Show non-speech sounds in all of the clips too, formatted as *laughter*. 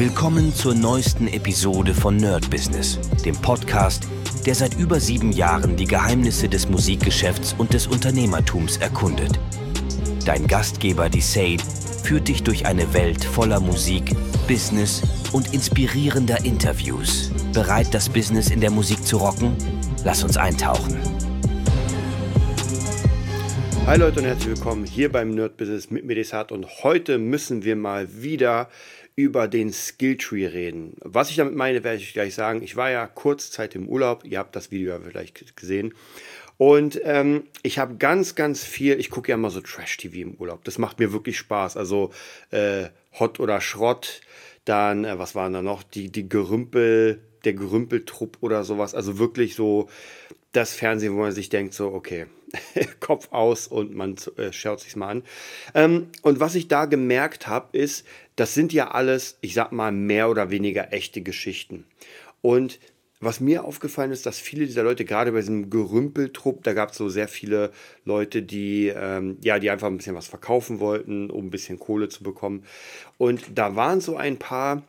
Willkommen zur neuesten Episode von Nerd Business, dem Podcast, der seit über sieben Jahren die Geheimnisse des Musikgeschäfts und des Unternehmertums erkundet. Dein Gastgeber, die Sade, führt dich durch eine Welt voller Musik, Business und inspirierender Interviews. Bereit, das Business in der Musik zu rocken? Lass uns eintauchen. Hi Leute und herzlich willkommen hier beim Nerd Business mit Medisat und heute müssen wir mal wieder über den Skilltree reden. Was ich damit meine, werde ich gleich sagen. Ich war ja kurz Zeit im Urlaub, ihr habt das Video ja vielleicht gesehen. Und ähm, ich habe ganz, ganz viel, ich gucke ja immer so Trash-TV im Urlaub. Das macht mir wirklich Spaß. Also äh, Hot oder Schrott, dann, äh, was waren da noch? Die, die Gerümpel, der Gerümpeltrupp oder sowas. Also wirklich so das Fernsehen, wo man sich denkt, so, okay, *laughs* Kopf aus und man äh, schaut sich mal an. Ähm, und was ich da gemerkt habe, ist, das sind ja alles, ich sag mal, mehr oder weniger echte Geschichten. Und was mir aufgefallen ist, dass viele dieser Leute, gerade bei diesem Gerümpeltrupp, da gab es so sehr viele Leute, die, ähm, ja, die einfach ein bisschen was verkaufen wollten, um ein bisschen Kohle zu bekommen. Und da waren so ein paar,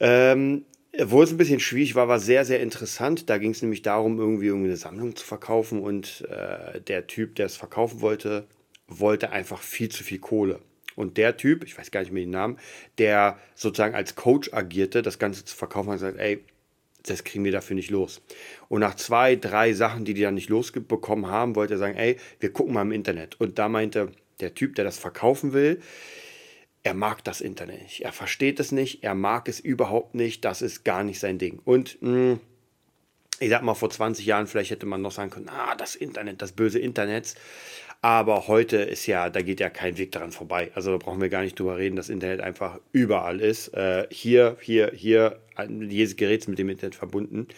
ähm, wo es ein bisschen schwierig war, war sehr, sehr interessant. Da ging es nämlich darum, irgendwie, eine Sammlung zu verkaufen und äh, der Typ, der es verkaufen wollte, wollte einfach viel zu viel Kohle. Und der Typ, ich weiß gar nicht mehr den Namen, der sozusagen als Coach agierte, das Ganze zu verkaufen, hat gesagt, ey, das kriegen wir dafür nicht los. Und nach zwei, drei Sachen, die die dann nicht losbekommen haben, wollte er sagen, ey, wir gucken mal im Internet. Und da meinte der Typ, der das verkaufen will, er mag das Internet nicht. Er versteht es nicht, er mag es überhaupt nicht, das ist gar nicht sein Ding. Und mh, hm, ich sag mal, vor 20 Jahren vielleicht hätte man noch sagen können, ah, das Internet, das böse Internet. Aber heute ist ja, da geht ja kein Weg daran vorbei. Also da brauchen wir gar nicht drüber reden, dass Internet einfach überall ist. Äh, hier, hier, hier, jedes Gerät ist mit dem Internet verbunden.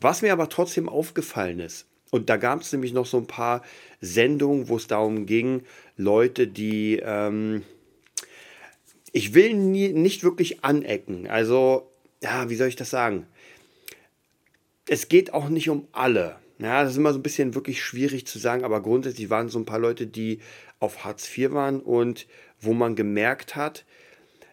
Was mir aber trotzdem aufgefallen ist, und da gab es nämlich noch so ein paar Sendungen, wo es darum ging, Leute, die, ähm, ich will nie, nicht wirklich anecken. Also, ja, wie soll ich das sagen? Es geht auch nicht um alle. Ja, das ist immer so ein bisschen wirklich schwierig zu sagen, aber grundsätzlich waren so ein paar Leute, die auf Hartz IV waren und wo man gemerkt hat,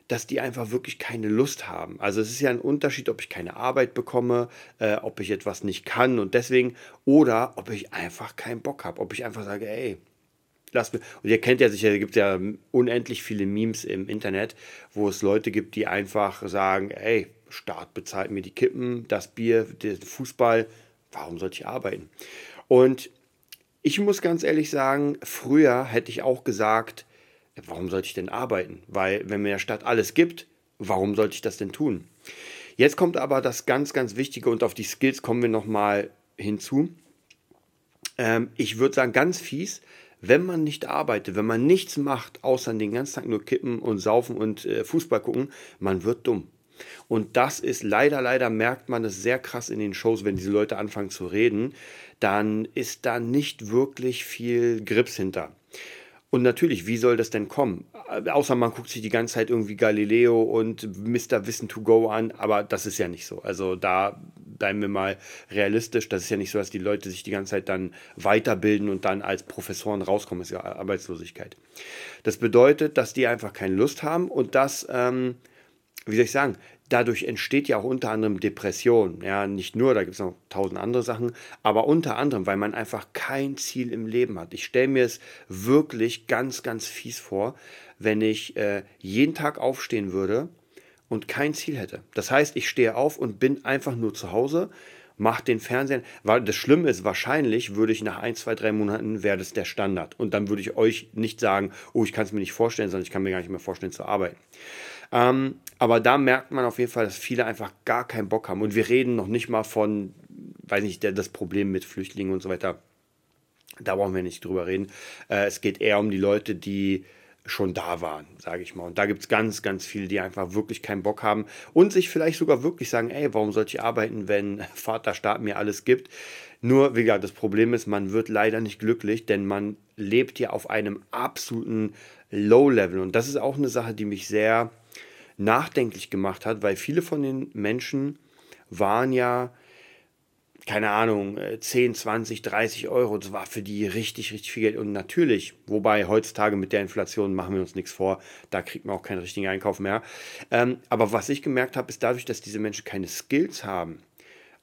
dass die einfach wirklich keine Lust haben. Also es ist ja ein Unterschied, ob ich keine Arbeit bekomme, äh, ob ich etwas nicht kann und deswegen, oder ob ich einfach keinen Bock habe, ob ich einfach sage, ey, lass mir. Und ihr kennt ja sicher, es gibt ja unendlich viele Memes im Internet, wo es Leute gibt, die einfach sagen, ey, Staat bezahlt mir die Kippen, das Bier, den Fußball, warum sollte ich arbeiten? Und ich muss ganz ehrlich sagen, früher hätte ich auch gesagt, warum sollte ich denn arbeiten? Weil wenn mir der Stadt alles gibt, warum sollte ich das denn tun? Jetzt kommt aber das ganz, ganz Wichtige und auf die Skills kommen wir nochmal hinzu. Ähm, ich würde sagen, ganz fies, wenn man nicht arbeitet, wenn man nichts macht, außer den ganzen Tag nur kippen und saufen und äh, Fußball gucken, man wird dumm. Und das ist leider, leider merkt man es sehr krass in den Shows, wenn diese Leute anfangen zu reden, dann ist da nicht wirklich viel Grips hinter. Und natürlich, wie soll das denn kommen? Außer man guckt sich die ganze Zeit irgendwie Galileo und Mr. Wissen to Go an, aber das ist ja nicht so. Also da bleiben wir mal realistisch. Das ist ja nicht so, dass die Leute sich die ganze Zeit dann weiterbilden und dann als Professoren rauskommen. Das ist ja Arbeitslosigkeit. Das bedeutet, dass die einfach keine Lust haben und dass, ähm, wie soll ich sagen, dadurch entsteht ja auch unter anderem Depression. Ja, nicht nur, da gibt es noch tausend andere Sachen, aber unter anderem, weil man einfach kein Ziel im Leben hat. Ich stelle mir es wirklich ganz, ganz fies vor, wenn ich äh, jeden Tag aufstehen würde und kein Ziel hätte. Das heißt, ich stehe auf und bin einfach nur zu Hause, mache den Fernseher, weil das Schlimme ist, wahrscheinlich würde ich nach ein, zwei, drei Monaten, wäre das der Standard. Und dann würde ich euch nicht sagen, oh, ich kann es mir nicht vorstellen, sondern ich kann mir gar nicht mehr vorstellen zu arbeiten. Ähm, aber da merkt man auf jeden Fall, dass viele einfach gar keinen Bock haben. Und wir reden noch nicht mal von, weiß nicht, das Problem mit Flüchtlingen und so weiter. Da brauchen wir nicht drüber reden. Äh, es geht eher um die Leute, die schon da waren, sage ich mal. Und da gibt es ganz, ganz viele, die einfach wirklich keinen Bock haben und sich vielleicht sogar wirklich sagen, ey, warum sollte ich arbeiten, wenn *laughs* Vaterstaat mir alles gibt? Nur, wie gesagt, das Problem ist, man wird leider nicht glücklich, denn man lebt ja auf einem absoluten Low-Level. Und das ist auch eine Sache, die mich sehr nachdenklich gemacht hat, weil viele von den Menschen waren ja keine Ahnung, 10, 20, 30 Euro. Das war für die richtig, richtig viel Geld. Und natürlich, wobei heutzutage mit der Inflation machen wir uns nichts vor, da kriegt man auch keinen richtigen Einkauf mehr. Ähm, aber was ich gemerkt habe, ist dadurch, dass diese Menschen keine Skills haben.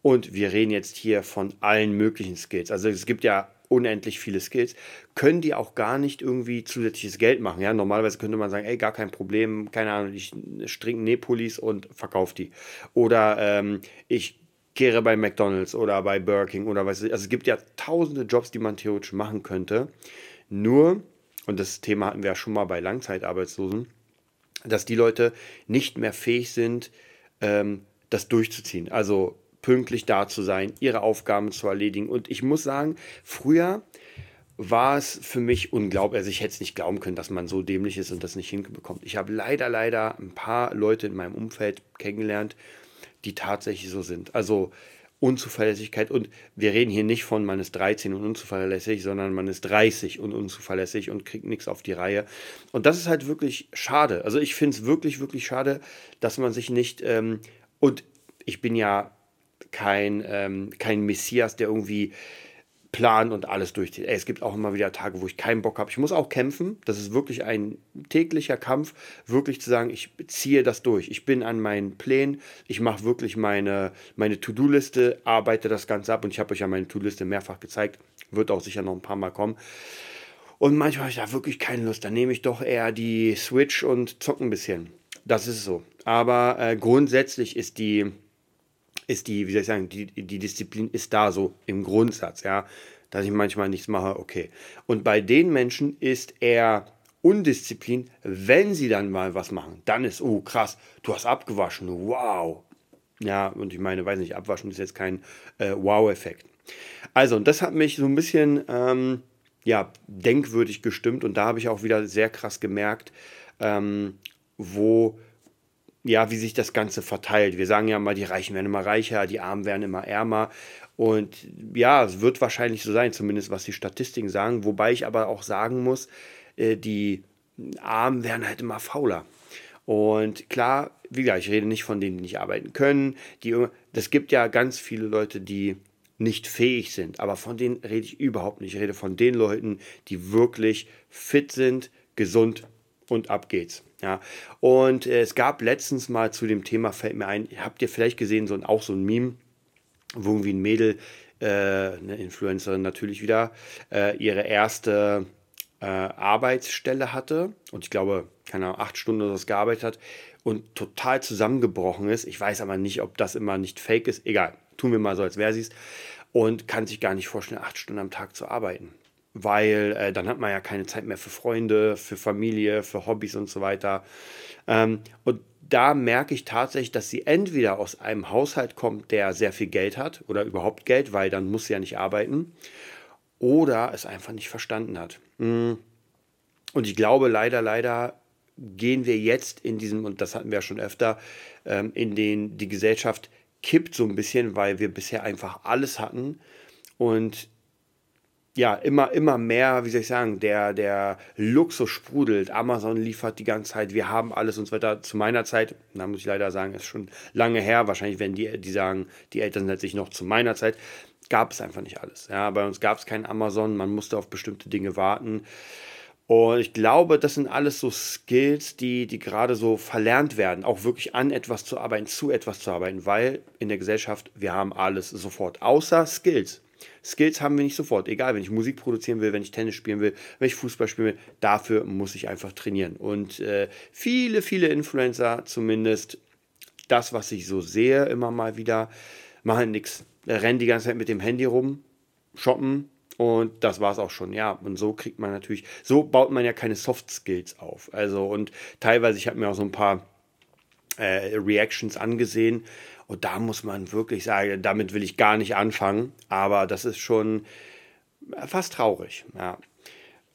Und wir reden jetzt hier von allen möglichen Skills. Also es gibt ja unendlich viele Skills, können die auch gar nicht irgendwie zusätzliches Geld machen. Ja, normalerweise könnte man sagen, ey, gar kein Problem, keine Ahnung, ich stricke Nepolis und verkaufe die. Oder ähm, ich kehre bei McDonalds oder bei Burger King oder was. Also es gibt ja tausende Jobs, die man theoretisch machen könnte. Nur, und das Thema hatten wir ja schon mal bei Langzeitarbeitslosen, dass die Leute nicht mehr fähig sind, ähm, das durchzuziehen. Also pünktlich da zu sein, ihre Aufgaben zu erledigen. Und ich muss sagen, früher war es für mich unglaublich. Also ich hätte es nicht glauben können, dass man so dämlich ist und das nicht hinbekommt. Ich habe leider, leider ein paar Leute in meinem Umfeld kennengelernt, die tatsächlich so sind. Also Unzuverlässigkeit und wir reden hier nicht von man ist 13 und unzuverlässig, sondern man ist 30 und unzuverlässig und kriegt nichts auf die Reihe. Und das ist halt wirklich schade. Also ich finde es wirklich, wirklich schade, dass man sich nicht ähm, und ich bin ja kein, ähm, kein Messias, der irgendwie planen und alles durchzieht. Ey, es gibt auch immer wieder Tage, wo ich keinen Bock habe. Ich muss auch kämpfen. Das ist wirklich ein täglicher Kampf, wirklich zu sagen, ich ziehe das durch. Ich bin an meinen Plänen. Ich mache wirklich meine, meine To-Do-Liste, arbeite das Ganze ab und ich habe euch ja meine To-Do-Liste mehrfach gezeigt. Wird auch sicher noch ein paar Mal kommen. Und manchmal habe ich da wirklich keine Lust. Dann nehme ich doch eher die Switch und zocke ein bisschen. Das ist so. Aber äh, grundsätzlich ist die, ist die, wie soll ich sagen, die, die Disziplin ist da so im Grundsatz, ja. Dass ich manchmal nichts mache, okay. Und bei den Menschen ist eher Undisziplin, wenn sie dann mal was machen. Dann ist, oh krass, du hast abgewaschen, wow. Ja, und ich meine, weiß nicht, abwaschen ist jetzt kein äh, Wow-Effekt. Also, und das hat mich so ein bisschen, ähm, ja, denkwürdig gestimmt und da habe ich auch wieder sehr krass gemerkt, ähm, wo ja, wie sich das Ganze verteilt. Wir sagen ja mal, die Reichen werden immer reicher, die Armen werden immer ärmer. Und ja, es wird wahrscheinlich so sein, zumindest was die Statistiken sagen. Wobei ich aber auch sagen muss, äh, die Armen werden halt immer fauler. Und klar, wie gesagt, ich rede nicht von denen, die nicht arbeiten können. Die, das gibt ja ganz viele Leute, die nicht fähig sind. Aber von denen rede ich überhaupt nicht. Ich rede von den Leuten, die wirklich fit sind, gesund und ab geht's. Ja, und äh, es gab letztens mal zu dem Thema, fällt mir ein, habt ihr vielleicht gesehen, so ein, auch so ein Meme, wo irgendwie ein Mädel, äh, eine Influencerin natürlich wieder, äh, ihre erste äh, Arbeitsstelle hatte und ich glaube, keine Ahnung, acht Stunden oder so gearbeitet hat und total zusammengebrochen ist. Ich weiß aber nicht, ob das immer nicht fake ist. Egal, tun wir mal so, als wäre sie es. Und kann sich gar nicht vorstellen, acht Stunden am Tag zu arbeiten weil äh, dann hat man ja keine Zeit mehr für Freunde, für Familie, für Hobbys und so weiter. Ähm, und da merke ich tatsächlich, dass sie entweder aus einem Haushalt kommt, der sehr viel Geld hat oder überhaupt Geld, weil dann muss sie ja nicht arbeiten, oder es einfach nicht verstanden hat. Mm. Und ich glaube, leider, leider gehen wir jetzt in diesem, und das hatten wir ja schon öfter, ähm, in den die Gesellschaft kippt so ein bisschen, weil wir bisher einfach alles hatten und ja, immer, immer mehr, wie soll ich sagen, der, der Luxus sprudelt. Amazon liefert die ganze Zeit, wir haben alles und so weiter. Zu meiner Zeit, da muss ich leider sagen, ist schon lange her. Wahrscheinlich werden die, die sagen, die Eltern sind sich noch zu meiner Zeit, gab es einfach nicht alles. Ja, bei uns gab es kein Amazon, man musste auf bestimmte Dinge warten. Und ich glaube, das sind alles so Skills, die, die gerade so verlernt werden, auch wirklich an etwas zu arbeiten, zu etwas zu arbeiten, weil in der Gesellschaft, wir haben alles sofort, außer Skills. Skills haben wir nicht sofort. Egal, wenn ich Musik produzieren will, wenn ich Tennis spielen will, wenn ich Fußball spielen will, dafür muss ich einfach trainieren. Und äh, viele, viele Influencer, zumindest das, was ich so sehe, immer mal wieder, machen nichts. Rennen die ganze Zeit mit dem Handy rum, shoppen, und das war es auch schon, ja. Und so kriegt man natürlich, so baut man ja keine Soft Skills auf. Also, und teilweise, ich habe mir auch so ein paar äh, Reactions angesehen, und da muss man wirklich sagen, damit will ich gar nicht anfangen, aber das ist schon fast traurig. Ja.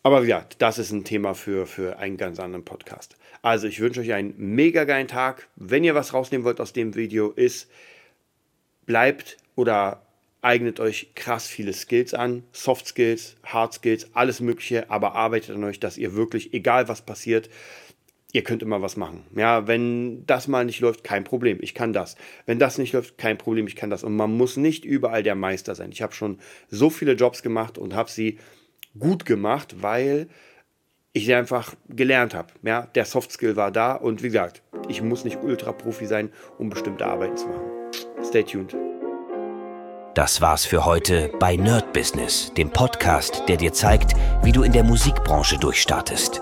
Aber ja, das ist ein Thema für, für einen ganz anderen Podcast. Also ich wünsche euch einen mega geilen Tag. Wenn ihr was rausnehmen wollt aus dem Video, ist, bleibt oder eignet euch krass viele Skills an, Soft Skills, Hard Skills, alles Mögliche, aber arbeitet an euch, dass ihr wirklich, egal was passiert, ihr könnt immer was machen. Ja, wenn das mal nicht läuft, kein Problem, ich kann das. Wenn das nicht läuft, kein Problem, ich kann das. Und man muss nicht überall der Meister sein. Ich habe schon so viele Jobs gemacht und habe sie gut gemacht, weil ich sie einfach gelernt habe. Ja, der Soft Skill war da und wie gesagt, ich muss nicht Ultra-Profi sein, um bestimmte Arbeiten zu machen. Stay tuned. Das war's für heute bei Nerd Business, dem Podcast, der dir zeigt, wie du in der Musikbranche durchstartest.